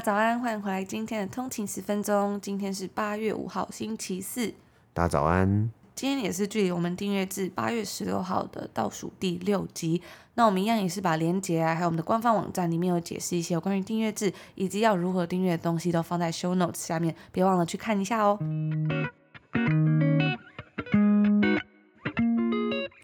家早安，欢迎回来今天的通勤十分钟。今天是八月五号，星期四。大家早安。今天也是距离我们订阅至八月十六号的倒数第六集。那我们一样也是把连接啊，还有我们的官方网站里面有解释一些有关于订阅制以及要如何订阅的东西，都放在 show notes 下面，别忘了去看一下哦。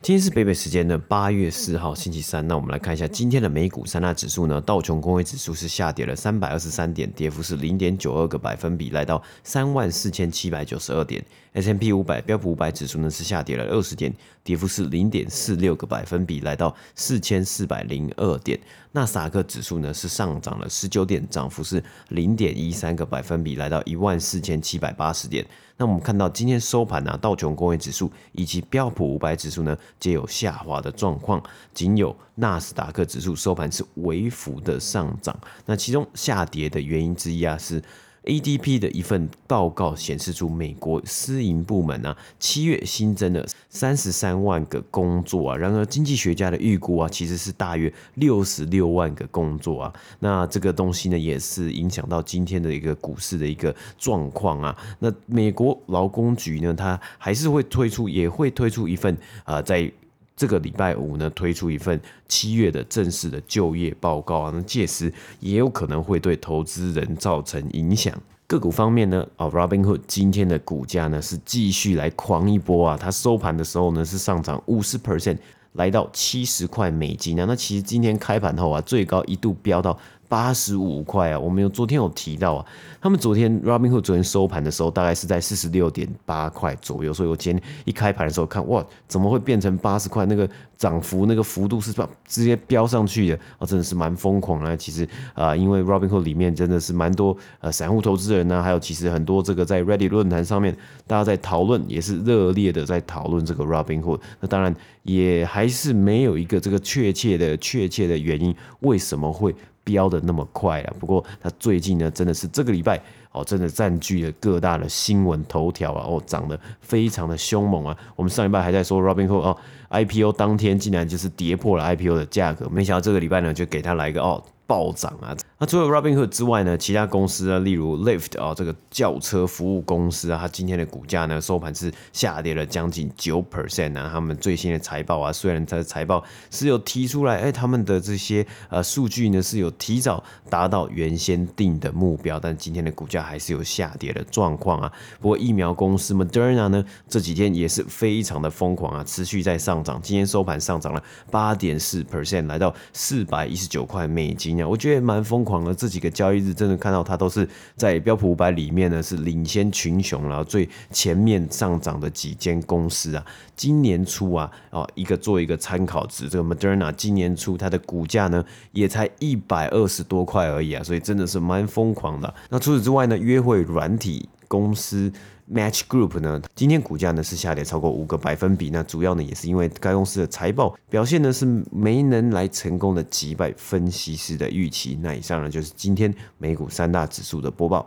今天是北北时间的八月四号星期三，那我们来看一下今天的美股三大指数呢。道琼工业指数是下跌了三百二十三点，跌幅是零点九二个百分比，来到三万四千七百九十二点。S&P 五百标普五百指数呢是下跌了二十点，跌幅是零点四六个百分比，来到四千四百零二点。纳斯达克指数呢是上涨了十九点，涨幅是零点一三个百分比，来到一万四千七百八十点。那我们看到今天收盘呢、啊，道琼工业指数以及标普五百指数呢，皆有下滑的状况，仅有纳斯达克指数收盘是微幅的上涨。那其中下跌的原因之一啊是。ADP 的一份报告显示出，美国私营部门啊，七月新增了三十三万个工作啊。然而，经济学家的预估啊，其实是大约六十六万个工作啊。那这个东西呢，也是影响到今天的一个股市的一个状况啊。那美国劳工局呢，它还是会推出，也会推出一份啊、在。这个礼拜五呢，推出一份七月的正式的就业报告啊，那届时也有可能会对投资人造成影响。个股方面呢，啊，Robinhood 今天的股价呢是继续来狂一波啊，它收盘的时候呢是上涨五十 percent，来到七十块美金啊。那其实今天开盘后啊，最高一度飙到。八十五块啊，我们有昨天有提到啊，他们昨天 Robinhood 昨天收盘的时候大概是在四十六点八块左右，所以我今天一开盘的时候看，哇，怎么会变成八十块？那个涨幅那个幅度是直接飙上去的啊，真的是蛮疯狂啊。其实啊、因为 Robinhood 里面真的是蛮多呃散户投资人呢、还有其实很多这个在 Reddit 论坛上面大家在讨论，也是热烈的在讨论这个 Robinhood。那当然也还是没有一个这个确切的确切的原因，为什么会？飙的那么快啊！不过它最近呢，真的是这个礼拜哦，真的占据了各大的新闻头条啊，哦，涨得非常的凶猛啊！我们上礼拜还在说 Robinhood 哦，IPO 当天竟然就是跌破了 IPO 的价格，没想到这个礼拜呢，就给它来个哦。暴涨啊！那除了 Robinhood 之外呢，其他公司啊，例如 Lyft 啊，这个轿车服务公司啊，它今天的股价呢，收盘是下跌了将近九 percent 啊。他们最新的财报啊，虽然它的财报是有提出来，哎，他们的这些呃数据呢是有提早达到原先定的目标，但今天的股价还是有下跌的状况啊。不过疫苗公司 Moderna 呢，这几天也是非常的疯狂啊，持续在上涨，今天收盘上涨了八点四 percent，来到四百一十九块美金。我觉得蛮疯狂的，这几个交易日真的看到它都是在标普五百里面呢，是领先群雄，然后最前面上涨的几间公司啊。今年初啊，哦，一个做一个参考值，这个 Moderna 今年初它的股价呢也才一百二十多块而已啊，所以真的是蛮疯狂的。那除此之外呢，约会软体公司。Match Group 呢，今天股价呢是下跌超过五个百分比，那主要呢也是因为该公司的财报表现呢是没能来成功的击败分析师的预期。那以上呢就是今天美股三大指数的播报。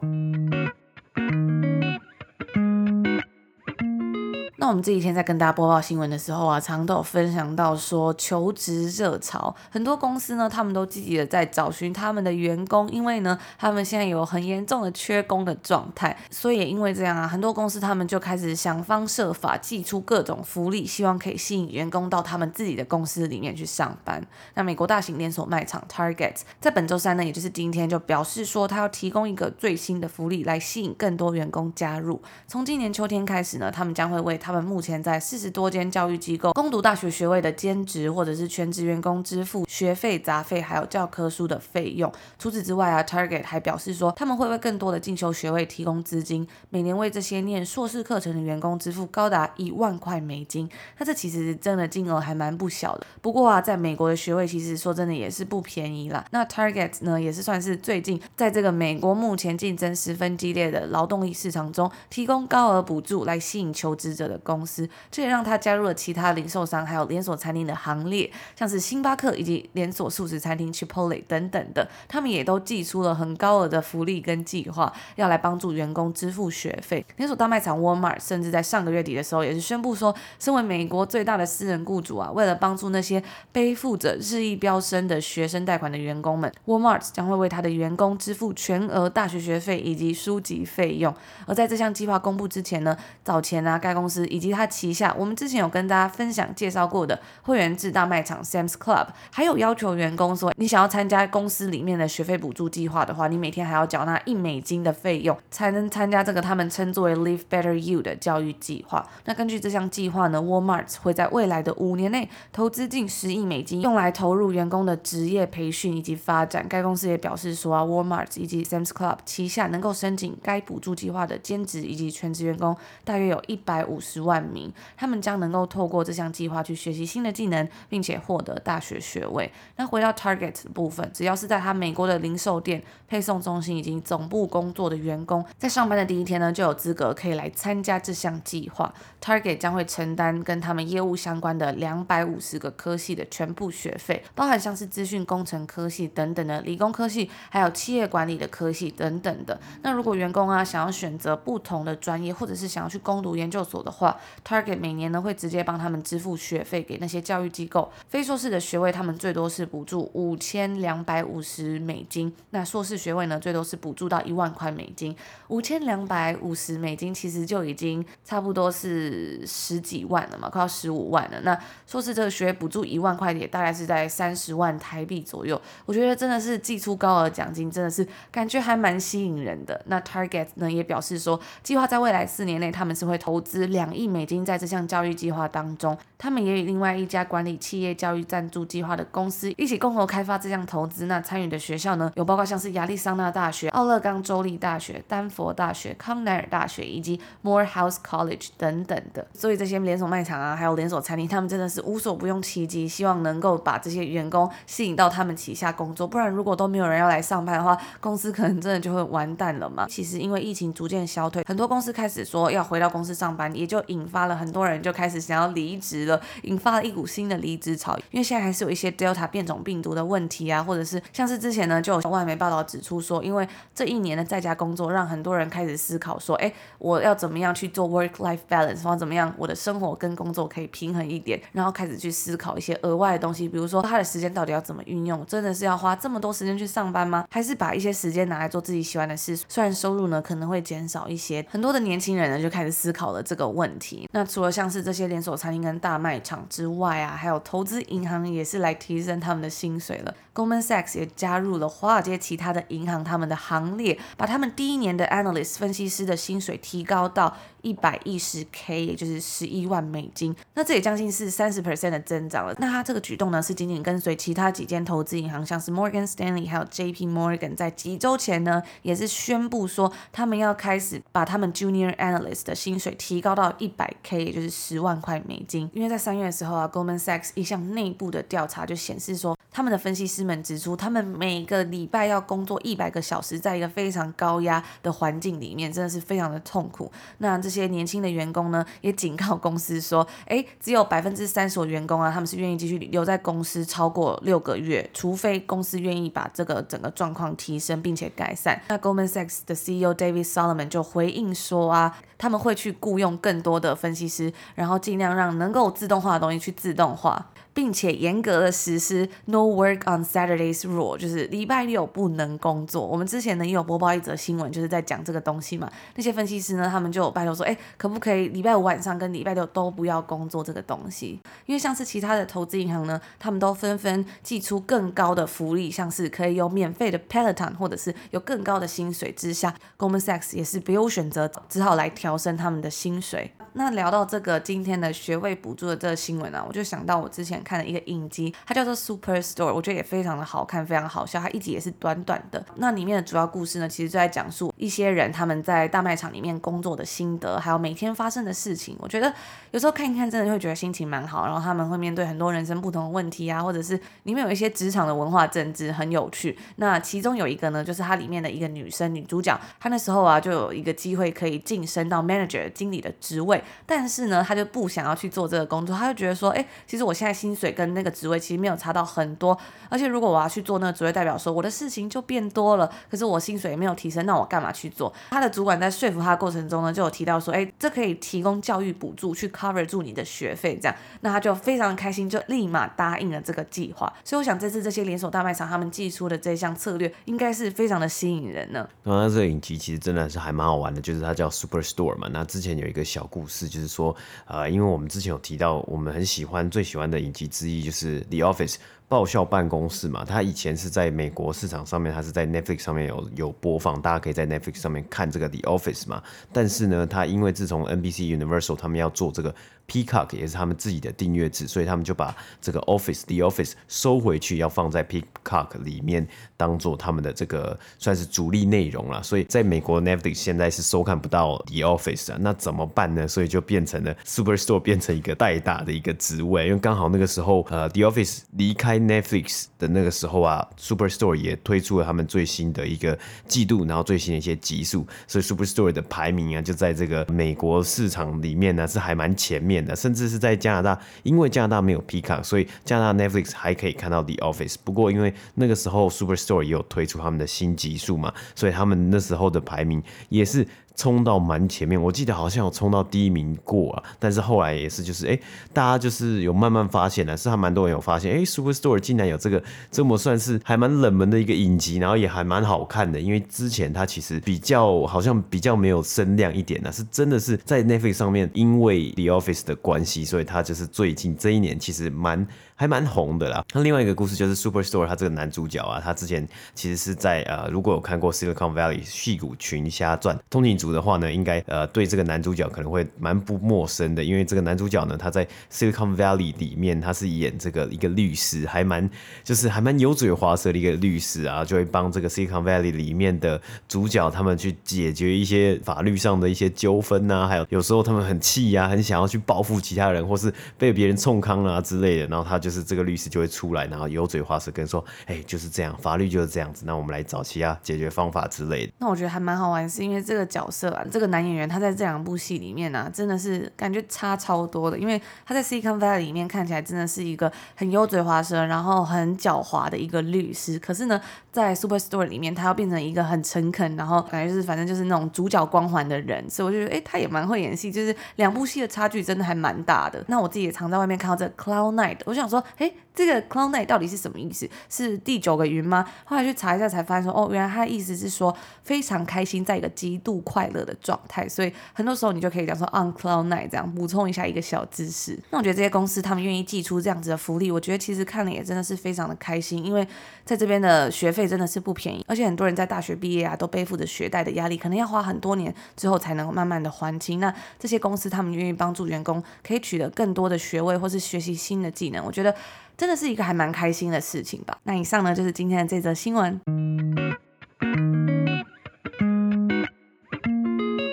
那我们这几天在跟大家播报新闻的时候啊，常常都有分享到说求职热潮，很多公司呢，他们都积极的在找寻他们的员工，因为呢，他们现在有很严重的缺工的状态，所以也因为这样啊，很多公司他们就开始想方设法寄出各种福利，希望可以吸引员工到他们自己的公司里面去上班。那美国大型连锁卖场 Target 在本周三呢，也就是今天就表示说，他要提供一个最新的福利来吸引更多员工加入。从今年秋天开始呢，他们将会为他们们目前在四十多间教育机构攻读大学学位的兼职或者是全职员工支付学费、杂费还有教科书的费用。除此之外啊，Target 还表示说，他们会为更多的进修学位提供资金，每年为这些念硕士课程的员工支付高达一万块美金。那这其实真的金额还蛮不小的。不过啊，在美国的学位其实说真的也是不便宜啦。那 Target 呢，也是算是最近在这个美国目前竞争十分激烈的劳动力市场中，提供高额补助来吸引求职者的公司。这也让他加入了其他零售商还有连锁餐厅的行列，像是星巴克以及连锁素食餐厅 Chipotle 等等的，他们也都寄出了很高额的福利跟计划，要来帮助员工支付学费。连锁大卖场 Walmart 甚至在上个月底的时候，也是宣布说，身为美国最大的私人雇主啊，为了帮助那些背负着日益飙升的学生贷款的员工们，Walmart 将会为他的员工支付全额大学学费以及书籍费用。而在这项计划公布之前呢，早前啊，该公司以及他旗下，我们之前有跟大家分享介绍过的会员制大卖场 Sam's Club，还有要求员工说，你想要参加公司里面的学费补助计划的话，你每天还要缴纳一美金的费用，才能参加这个他们称作为 Live Better You 的教育计划。那根据这项计划呢，Walmart 会在未来的五年内投资近十亿美金，用来投入员工的职业培训以及发展。该公司也表示说啊，Walmart 以及 Sam's Club 旗下能够申请该补助计划的兼职以及全职员工大约有一百五十万名，他们将能够透过这项计划去学习新的技能，并且获得大学学位。那回到 Target 的部分，只要是在他美国的零售店、配送中心以及总部工作的员工，在上班的第一天呢，就有资格可以来参加这项计划。Target 将会承担跟他们业务相关的两百五十个科系的全部学费，包含像是资讯工程科系等等的理工科系，还有企业管理的科系等等的。那如果员工啊想要选择不同的专业，或者是想要去攻读研究所的话，Target 每年呢会直接帮他们支付学费给那些教育机构。非硕士的学位，他们最多是补助五千两百五十美金。那硕士学位呢，最多是补助到一万块美金。五千两百五十美金其实就已经差不多是十几万了嘛，快要十五万了。那硕士这个学位补助一万块，也大概是在三十万台币左右。我觉得真的是寄出高额奖金，真的是感觉还蛮吸引人的。那 Target 呢也表示说，计划在未来四年内，他们是会投资两亿美金在这项教育计划当中。他们也与另外一家管理企业教育赞助计划的公司一起共同开发这项投资。那参与的学校呢，有包括像是亚利桑那大学、奥勒冈州立大学、丹佛大学、康奈尔大学以及 Morehouse College 等等的。所以这些连锁卖场啊，还有连锁餐厅，他们真的是无所不用其极，希望能够把这些员工吸引到他们旗下工作。不然如果都没有人要来上班的话，公司可能真的就会完蛋了嘛。其实因为疫情逐渐消退，很多公司开始说要回到公司上班，也就引发了很多人就开始想要离职了。引发了一股新的离职潮，因为现在还是有一些 Delta 变种病毒的问题啊，或者是像是之前呢，就有外媒报道指出说，因为这一年的在家工作，让很多人开始思考说，哎，我要怎么样去做 work-life balance，或怎么样我的生活跟工作可以平衡一点，然后开始去思考一些额外的东西，比如说他的时间到底要怎么运用，真的是要花这么多时间去上班吗？还是把一些时间拿来做自己喜欢的事？虽然收入呢可能会减少一些，很多的年轻人呢就开始思考了这个问题问题。那除了像是这些连锁餐厅跟大卖场之外啊，还有投资银行也是来提升他们的薪水了。Goldman Sachs 也加入了华尔街其他的银行他们的行列，把他们第一年的 analyst 分析师的薪水提高到一百一十 K，也就是十一万美金。那这也将近是三十 percent 的增长了。那他这个举动呢，是仅仅跟随其他几间投资银行，像是 Morgan Stanley 还有 JP Morgan，在几周前呢，也是宣布说他们要开始把他们 junior analyst 的薪水提高到一百 K，也就是十万块美金。因为在三月的时候啊，Goldman Sachs 一项内部的调查就显示说，他们的分析师们指出，他们每个礼拜要工作一百个小时，在一个非常高压的环境里面，真的是非常的痛苦。那这些年轻的员工呢，也警告公司说，诶，只有百分之三十的员工啊，他们是愿意继续留在公司超过六个月，除非公司愿意把这个整个状况提升并且改善。那 Goldman Sachs 的 CEO David Solomon 就回应说啊，他们会去雇佣更多多的分析师，然后尽量让能够自动化的东西去自动化。并且严格的实施 No Work on Saturdays Rule，就是礼拜六不能工作。我们之前呢也有播报一则新闻，就是在讲这个东西嘛。那些分析师呢，他们就拜托说，哎，可不可以礼拜五晚上跟礼拜六都不要工作这个东西？因为像是其他的投资银行呢，他们都纷纷祭出更高的福利，像是可以有免费的 Peloton，或者是有更高的薪水之下，Goldman Sachs 也是别无选择，只好来调升他们的薪水。那聊到这个今天的学位补助的这个新闻啊，我就想到我之前看的一个影集，它叫做 Superstore，我觉得也非常的好看，非常好笑。它一集也是短短的。那里面的主要故事呢，其实就在讲述一些人他们在大卖场里面工作的心得，还有每天发生的事情。我觉得有时候看一看，真的会觉得心情蛮好。然后他们会面对很多人生不同的问题啊，或者是里面有一些职场的文化政治很有趣。那其中有一个呢，就是它里面的一个女生女主角，她那时候啊就有一个机会可以晋升到 manager 经理的职位。但是呢，他就不想要去做这个工作，他就觉得说，哎，其实我现在薪水跟那个职位其实没有差到很多，而且如果我要去做那个职位，代表说我的事情就变多了，可是我薪水也没有提升，那我干嘛去做？他的主管在说服他的过程中呢，就有提到说，哎，这可以提供教育补助去 cover 住你的学费，这样，那他就非常开心，就立马答应了这个计划。所以我想这次这些连锁大卖场他们寄出的这项策略，应该是非常的吸引人呢。那这个影集其实真的是还蛮好玩的，就是它叫 Superstore 嘛。那之前有一个小故事，就是。说，呃，因为我们之前有提到，我们很喜欢、最喜欢的影集之一就是《The Office》爆笑办公室嘛。它以前是在美国市场上面，它是在 Netflix 上面有有播放，大家可以在 Netflix 上面看这个《The Office》嘛。但是呢，它因为自从 NBC Universal 他们要做这个。Peacock 也是他们自己的订阅制，所以他们就把这个 Office The Office 收回去，要放在 Peacock 里面当做他们的这个算是主力内容了。所以在美国 Netflix 现在是收看不到 The Office 啊，那怎么办呢？所以就变成了 Superstore 变成一个代打的一个职位，因为刚好那个时候呃 The Office 离开 Netflix 的那个时候啊，Superstore 也推出了他们最新的一个季度，然后最新的一些集数，所以 Superstore 的排名啊就在这个美国市场里面呢是还蛮前面的。甚至是在加拿大，因为加拿大没有 PICA，所以加拿大 Netflix 还可以看到 The Office。不过因为那个时候 Superstore 也有推出他们的新集数嘛，所以他们那时候的排名也是。冲到蛮前面，我记得好像有冲到第一名过啊，但是后来也是就是哎、大家就是有慢慢发现了，是还蛮多人有发现，哎、，Superstore 竟然有这个这么算是还蛮冷门的一个影集，然后也还蛮好看的，因为之前它其实比较好像比较没有声量一点呢，是真的是在 Netflix 上面，因为 The Office 的关系，所以它就是最近这一年其实蛮。还蛮红的啦。那另外一个故事就是 Superstore，他这个男主角啊，他之前其实是在呃，如果有看过 Silicon Valley 戏骨群侠传通勤族的话呢，应该呃对这个男主角可能会蛮不陌生的，因为这个男主角呢，他在 Silicon Valley 里面他是演这个一个律师，还蛮就是还蛮油嘴滑舌的一个律师啊，就会帮这个 Silicon Valley 里面的主角他们去解决一些法律上的一些纠纷呐，还有有时候他们很气呀、啊，很想要去报复其他人，或是被别人冲康啊之类的，然后他就。就是这个律师就会出来，然后油嘴滑舌跟说：“哎、就是这样，法律就是这样子。那我们来找其他解决方法之类的。”那我觉得还蛮好玩，是因为这个角色啊，这个男演员他在这两部戏里面呢、啊，真的是感觉差超多的。因为他在《Silicon Valley》里面看起来真的是一个很油嘴滑舌，然后很狡猾的一个律师。可是呢，在《Superstore》里面，他要变成一个很诚恳，然后感觉就是反正就是那种主角光环的人。所以我就觉得，哎、他也蛮会演戏。就是两部戏的差距真的还蛮大的。那我自己也常在外面看到这个 Cloud Nine，我想说，哎、欸。这个 Cloud Nine 到底是什么意思？是第九个云吗？后来去查一下才发现说，哦，原来它的意思是说非常开心，在一个极度快乐的状态。所以很多时候你就可以讲说 on Cloud Nine 这样补充一下一个小知识。那我觉得这些公司他们愿意寄出这样子的福利，我觉得其实看了也真的是非常的开心，因为在这边的学费真的是不便宜，而且很多人在大学毕业啊都背负着学贷的压力，可能要花很多年之后才能慢慢的还清。那这些公司他们愿意帮助员工可以取得更多的学位或是学习新的技能，我觉得。真的是一个还蛮开心的事情吧。那以上呢，就是今天的这则新闻。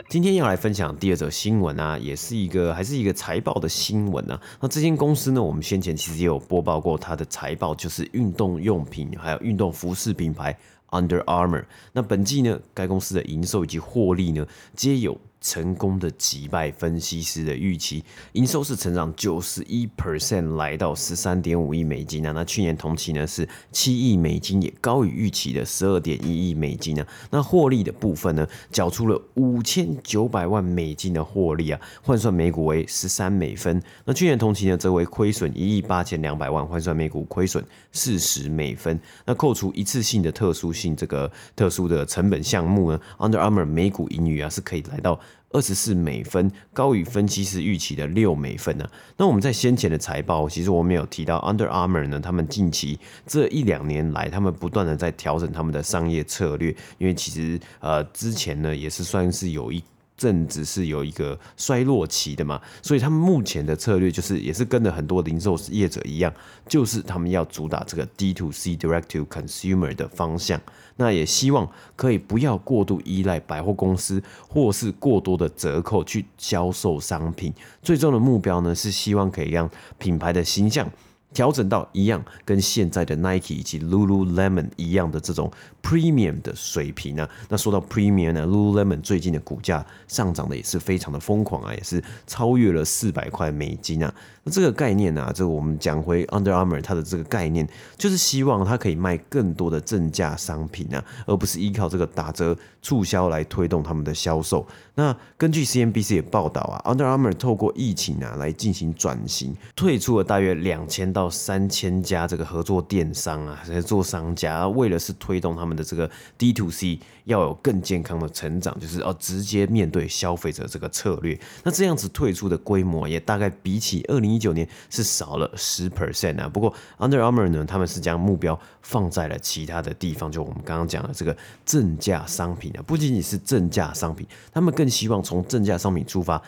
今天要来分享第二则新闻啊，也是一个还是一个财报的新闻啊。那这间公司呢，我们先前其实也有播报过它的财报，就是运动用品还有运动服饰品牌 Under Armour。那本季呢，该公司的营收以及获利呢，皆有成功的击败分析师的预期，营收是成长九十一 percent，来到十三点五亿美金啊。那去年同期呢是七亿美金，也高于预期的十二点一亿美金啊。那获利的部分呢，缴出了五千九百万美金的获利啊，换算每股为十三美分。那去年同期呢则为亏损一亿八千两百万，换算每股亏损四十美分。那扣除一次性的特殊性这个特殊的成本项目呢，Under Armour 每股盈余啊是可以来到。二十四美分，高于分析师预期的六美分呢、啊。那我们在先前的财报，其实我们有提到 Under Armour 呢，他们近期这一两年来，他们不断的在调整他们的商业策略，因为其实呃之前呢也是算是有一。正值是有一个衰落期的嘛，所以他们目前的策略就是，也是跟着很多零售业者一样，就是他们要主打这个 D to C Direct to Consumer 的方向。那也希望可以不要过度依赖百货公司或是过多的折扣去销售商品。最终的目标呢，是希望可以让品牌的形象。调整到一样，跟现在的 Nike 以及 Lululemon 一样的这种 Premium 的水平啊。那说到 Premium 呢，Lululemon 最近的股价上涨的也是非常的疯狂啊，也是超越了四百块美金啊。这个概念啊，这个我们讲回 Under Armour 它的这个概念，就是希望它可以卖更多的正价商品啊，而不是依靠这个打折促销来推动他们的销售。那根据 CNBC 也报道啊，Under Armour 透过疫情啊来进行转型，退出了大约两千到三千家这个合作电商啊，合作商家，为了是推动他们的这个 D to C 要有更健康的成长，就是要直接面对消费者这个策略。那这样子退出的规模也大概比起二零一九年是少了十 percent 啊，不过 Under Armour 呢，他们是将目标放在了其他的地方，就我们刚刚讲的这个正价商品啊，不仅仅是正价商品，他们更希望从正价商品出发。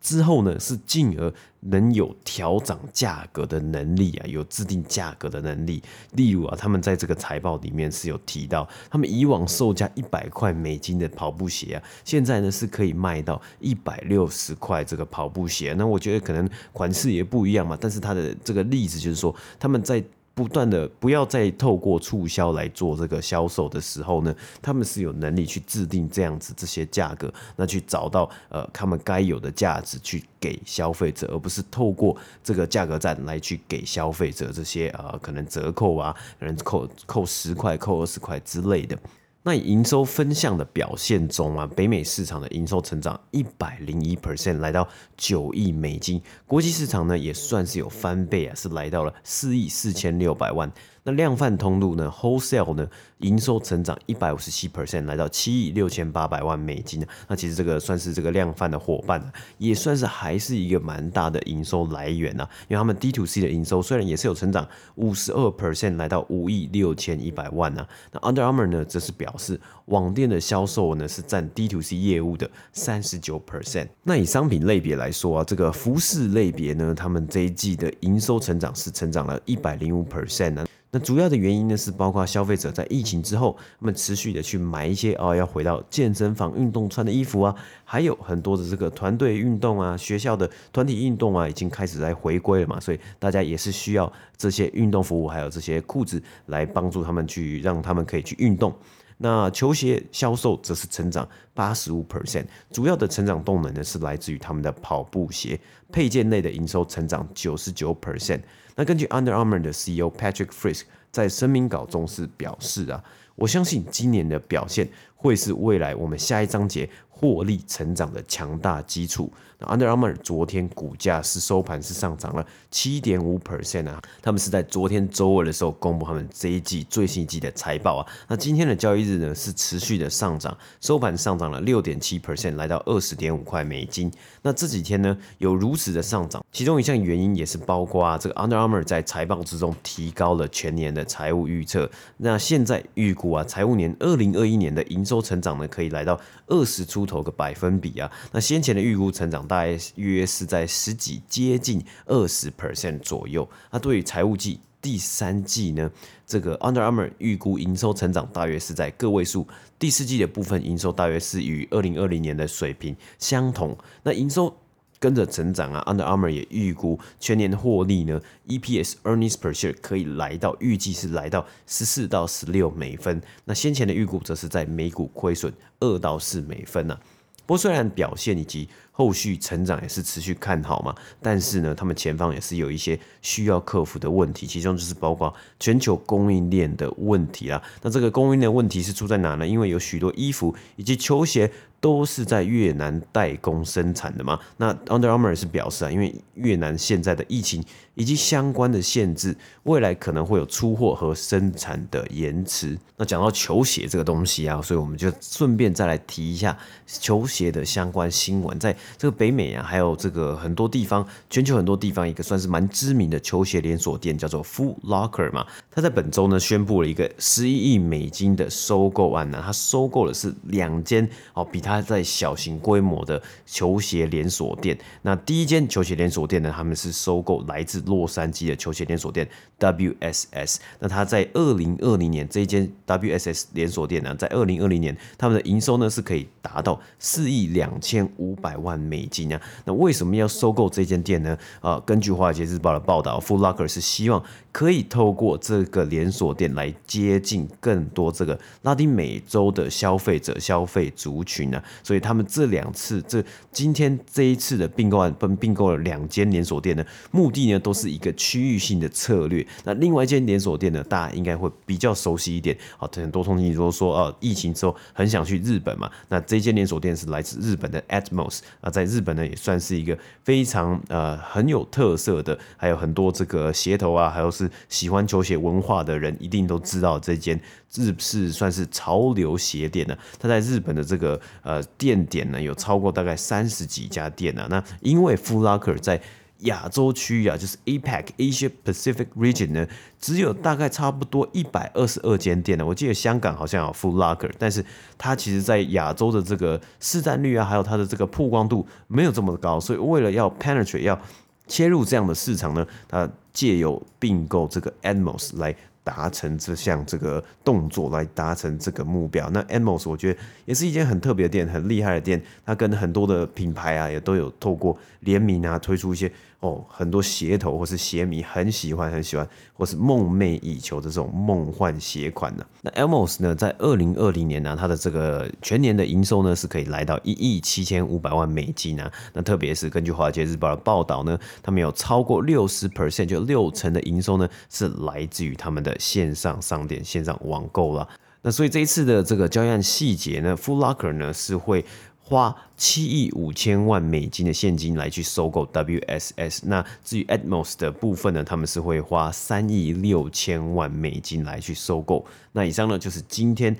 之后呢，是进而能有调涨价格的能力啊，有制定价格的能力。例如啊，他们在这个财报里面是有提到，他们以往售价一百块美金的跑步鞋啊，现在呢是可以卖到一百六十块这个跑步鞋。那我觉得可能款式也不一样嘛，但是它的这个例子就是说，他们在。不断的不要再透过促销来做这个销售的时候呢，他们是有能力去制定这样子这些价格，那去找到呃他们该有的价值去给消费者，而不是透过这个价格战来去给消费者这些呃可能折扣啊，可能扣扣十块、扣二十块之类的。那营收分项的表现中啊，北美市场的营收成长一百零一 percent，来到九亿美金；国际市场呢也算是有翻倍啊，是来到了四亿四千六百万。那量贩通路呢，Wholesale 呢，营收成长一百五十七 percent，来到七亿六千八百万美金。那其实这个算是这个量贩的伙伴，也算是还是一个蛮大的营收来源呐。因为他们 D to C 的营收虽然也是有成长五十二 percent，来到五亿六千一百万呐。那 Under Armour 呢，则是表示网店的销售呢是占 D to C 业务的三十九 percent。那以商品类别来说啊，这个服饰类别呢，他们这一季的营收成长是成长了一百零五 percent 呢。那主要的原因呢，是包括消费者在疫情之后，他们持续的去买一些啊，要回到健身房运动穿的衣服啊，还有很多的这个团队运动啊，学校的团体运动啊，已经开始在回归了嘛，所以大家也是需要这些运动服务，还有这些裤子来帮助他们去，让他们可以去运动。那球鞋销售则是成长八十五 percent，主要的成长动能呢，是来自于他们的跑步鞋配件类的营收成长九十九 percent。那根据 Under Armour 的 CEO Patrick Frisk 在声明稿中是表示啊，我相信今年的表现会是未来我们下一章节获利成长的强大基础。那 Under Armour 昨天股价是收盘是上涨了七点五 percent 啊，他们是在昨天周二的时候公布他们这一季最新一季的财报啊。那今天的交易日呢是持续的上涨，收盘上涨了六点七 percent，来到二十点五块美金。那这几天呢有如此的上涨，其中一项原因也是包括啊这个 Under Armour 在财报之中提高了全年的财务预测。那现在预估啊财务年二零二一年的营收成长呢可以来到二十出投个百分比啊。那先前的预估成长。大概约是在十几接近二十 percent 左右。那对于财务季第三季呢，这个 Under Armour 预估营收成长大约是在个位数。第四季的部分营收大约是与二零二零年的水平相同。那营收跟着成长啊，Under Armour 也预估全年获利呢，EPS earnings per share 可以来到预计是来到十四到十六美分。那先前的预估则是在每股亏损二到四美分呢、啊。不过虽然表现以及后续成长也是持续看好嘛，但是呢，他们前方也是有一些需要克服的问题，其中就是包括全球供应链的问题啦。那这个供应链问题是出在哪呢？因为有许多衣服以及球鞋都是在越南代工生产的嘛。那 Under Armour 是表示啊，因为越南现在的疫情以及相关的限制，未来可能会有出货和生产的延迟。那讲到球鞋这个东西啊，所以我们就顺便再来提一下球鞋的相关新闻，在。这个北美啊，还有这个很多地方，全球很多地方，一个算是蛮知名的球鞋连锁店叫做 Foot Locker 嘛，他在本周呢宣布了一个十一亿美金的收购案呢，他收购的是两间哦，比他在小型规模的球鞋连锁店。那第一间球鞋连锁店呢，他们是收购来自洛杉矶的球鞋连锁店 WSS。那他在二零二零年这一间 WSS 连锁店呢，在二零二零年他们的营收呢是可以达到四亿两千五百万。美金啊，那为什么要收购这间店呢？啊、根据《华尔街日报》的报道，Foot Locker 是希望可以透过这个连锁店来接近更多这个拉丁美洲的消费者、消费族群啊。所以他们这两次，这今天这一次的并购案，分并购了两间连锁店呢，目的呢都是一个区域性的策略。那另外一间连锁店呢，大家应该会比较熟悉一点。好，很多通勤都说，哦、呃，疫情之后很想去日本嘛。那这间连锁店是来自日本的 Atmos 啊。在日本呢，也算是一个非常呃很有特色的，还有很多这个鞋头啊，还有是喜欢球鞋文化的人，一定都知道这间日式算是潮流鞋店呢。它在日本的这个呃店点呢，有超过大概三十几家店呢。那因为富拉克尔在亚洲区域啊，就是 APEC Asia Pacific Region 呢，只有大概差不多一百二十二间店呢。我记得香港好像有 Foot Locker，但是它其实在亚洲的这个市占率啊，还有它的这个曝光度没有这么高，所以为了要 penetrate 要切入这样的市场呢，它借由并购这个 Atmos 来。达成这项这个动作来达成这个目标，那 Atmos 我觉得也是一间很特别的店，很厉害的店。它跟很多的品牌啊，也都有透过联名啊，推出一些。哦，很多鞋头或是鞋迷很喜欢很喜欢，或是梦寐以求的这种梦幻鞋款呢。那 Atmos 呢，在二零二零年呢，它的这个全年的营收呢是可以来到一亿七千五百万美金啊。那特别是根据华尔街日报的报道呢，他们有超过六十 percent 就六成的营收呢是来自于他们的线上商店、线上网购了。那所以这一次的这个交易案细节呢，Foot Locker 呢是会。花七亿五千万美金的现金来去收购 WSS，那至于 Atmos 的部分呢，他们是会花三亿六千万美金来去收购。那以上呢就是今天。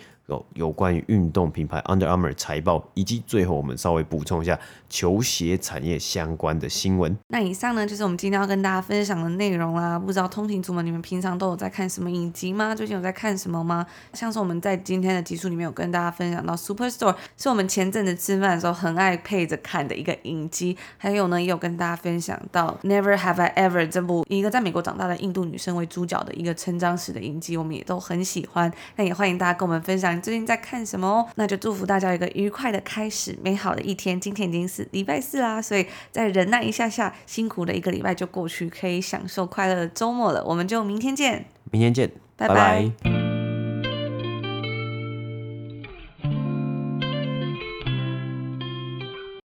有关于运动品牌 Under Armour 财报，以及最后我们稍微补充一下球鞋产业相关的新闻。那以上呢就是我们今天要跟大家分享的内容啦。不知道通勤族们，你们平常都有在看什么影集吗？最近有在看什么吗？像是我们在今天的集数里面有跟大家分享到 Superstore，是我们前阵子吃饭的时候很爱配着看的一个影集。还有呢，也有跟大家分享到 Never Have I Ever 这部以一个在美国长大的印度女生为主角的一个成长史的影集，我们也都很喜欢。那也欢迎大家跟我们分享。最近在看什么哦？那就祝福大家有一个愉快的开始，美好的一天。今天已经是礼拜四啦，所以再忍耐一下下，辛苦的一个礼拜就过去，可以享受快乐的周末了。我们就明天见，明天见，拜拜。拜拜。